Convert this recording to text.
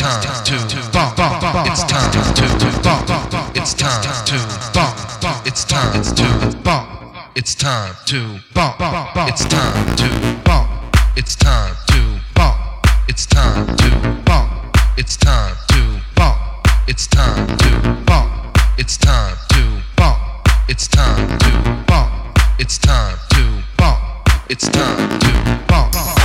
It's time to bump. It's time to bump. It's time to bump. It's time to bump. It's time to bump. It's time to bump. It's time to bump. It's time to bump. It's time to bump. It's time to bump. It's time to bump. It's time to bump. It's time to bump.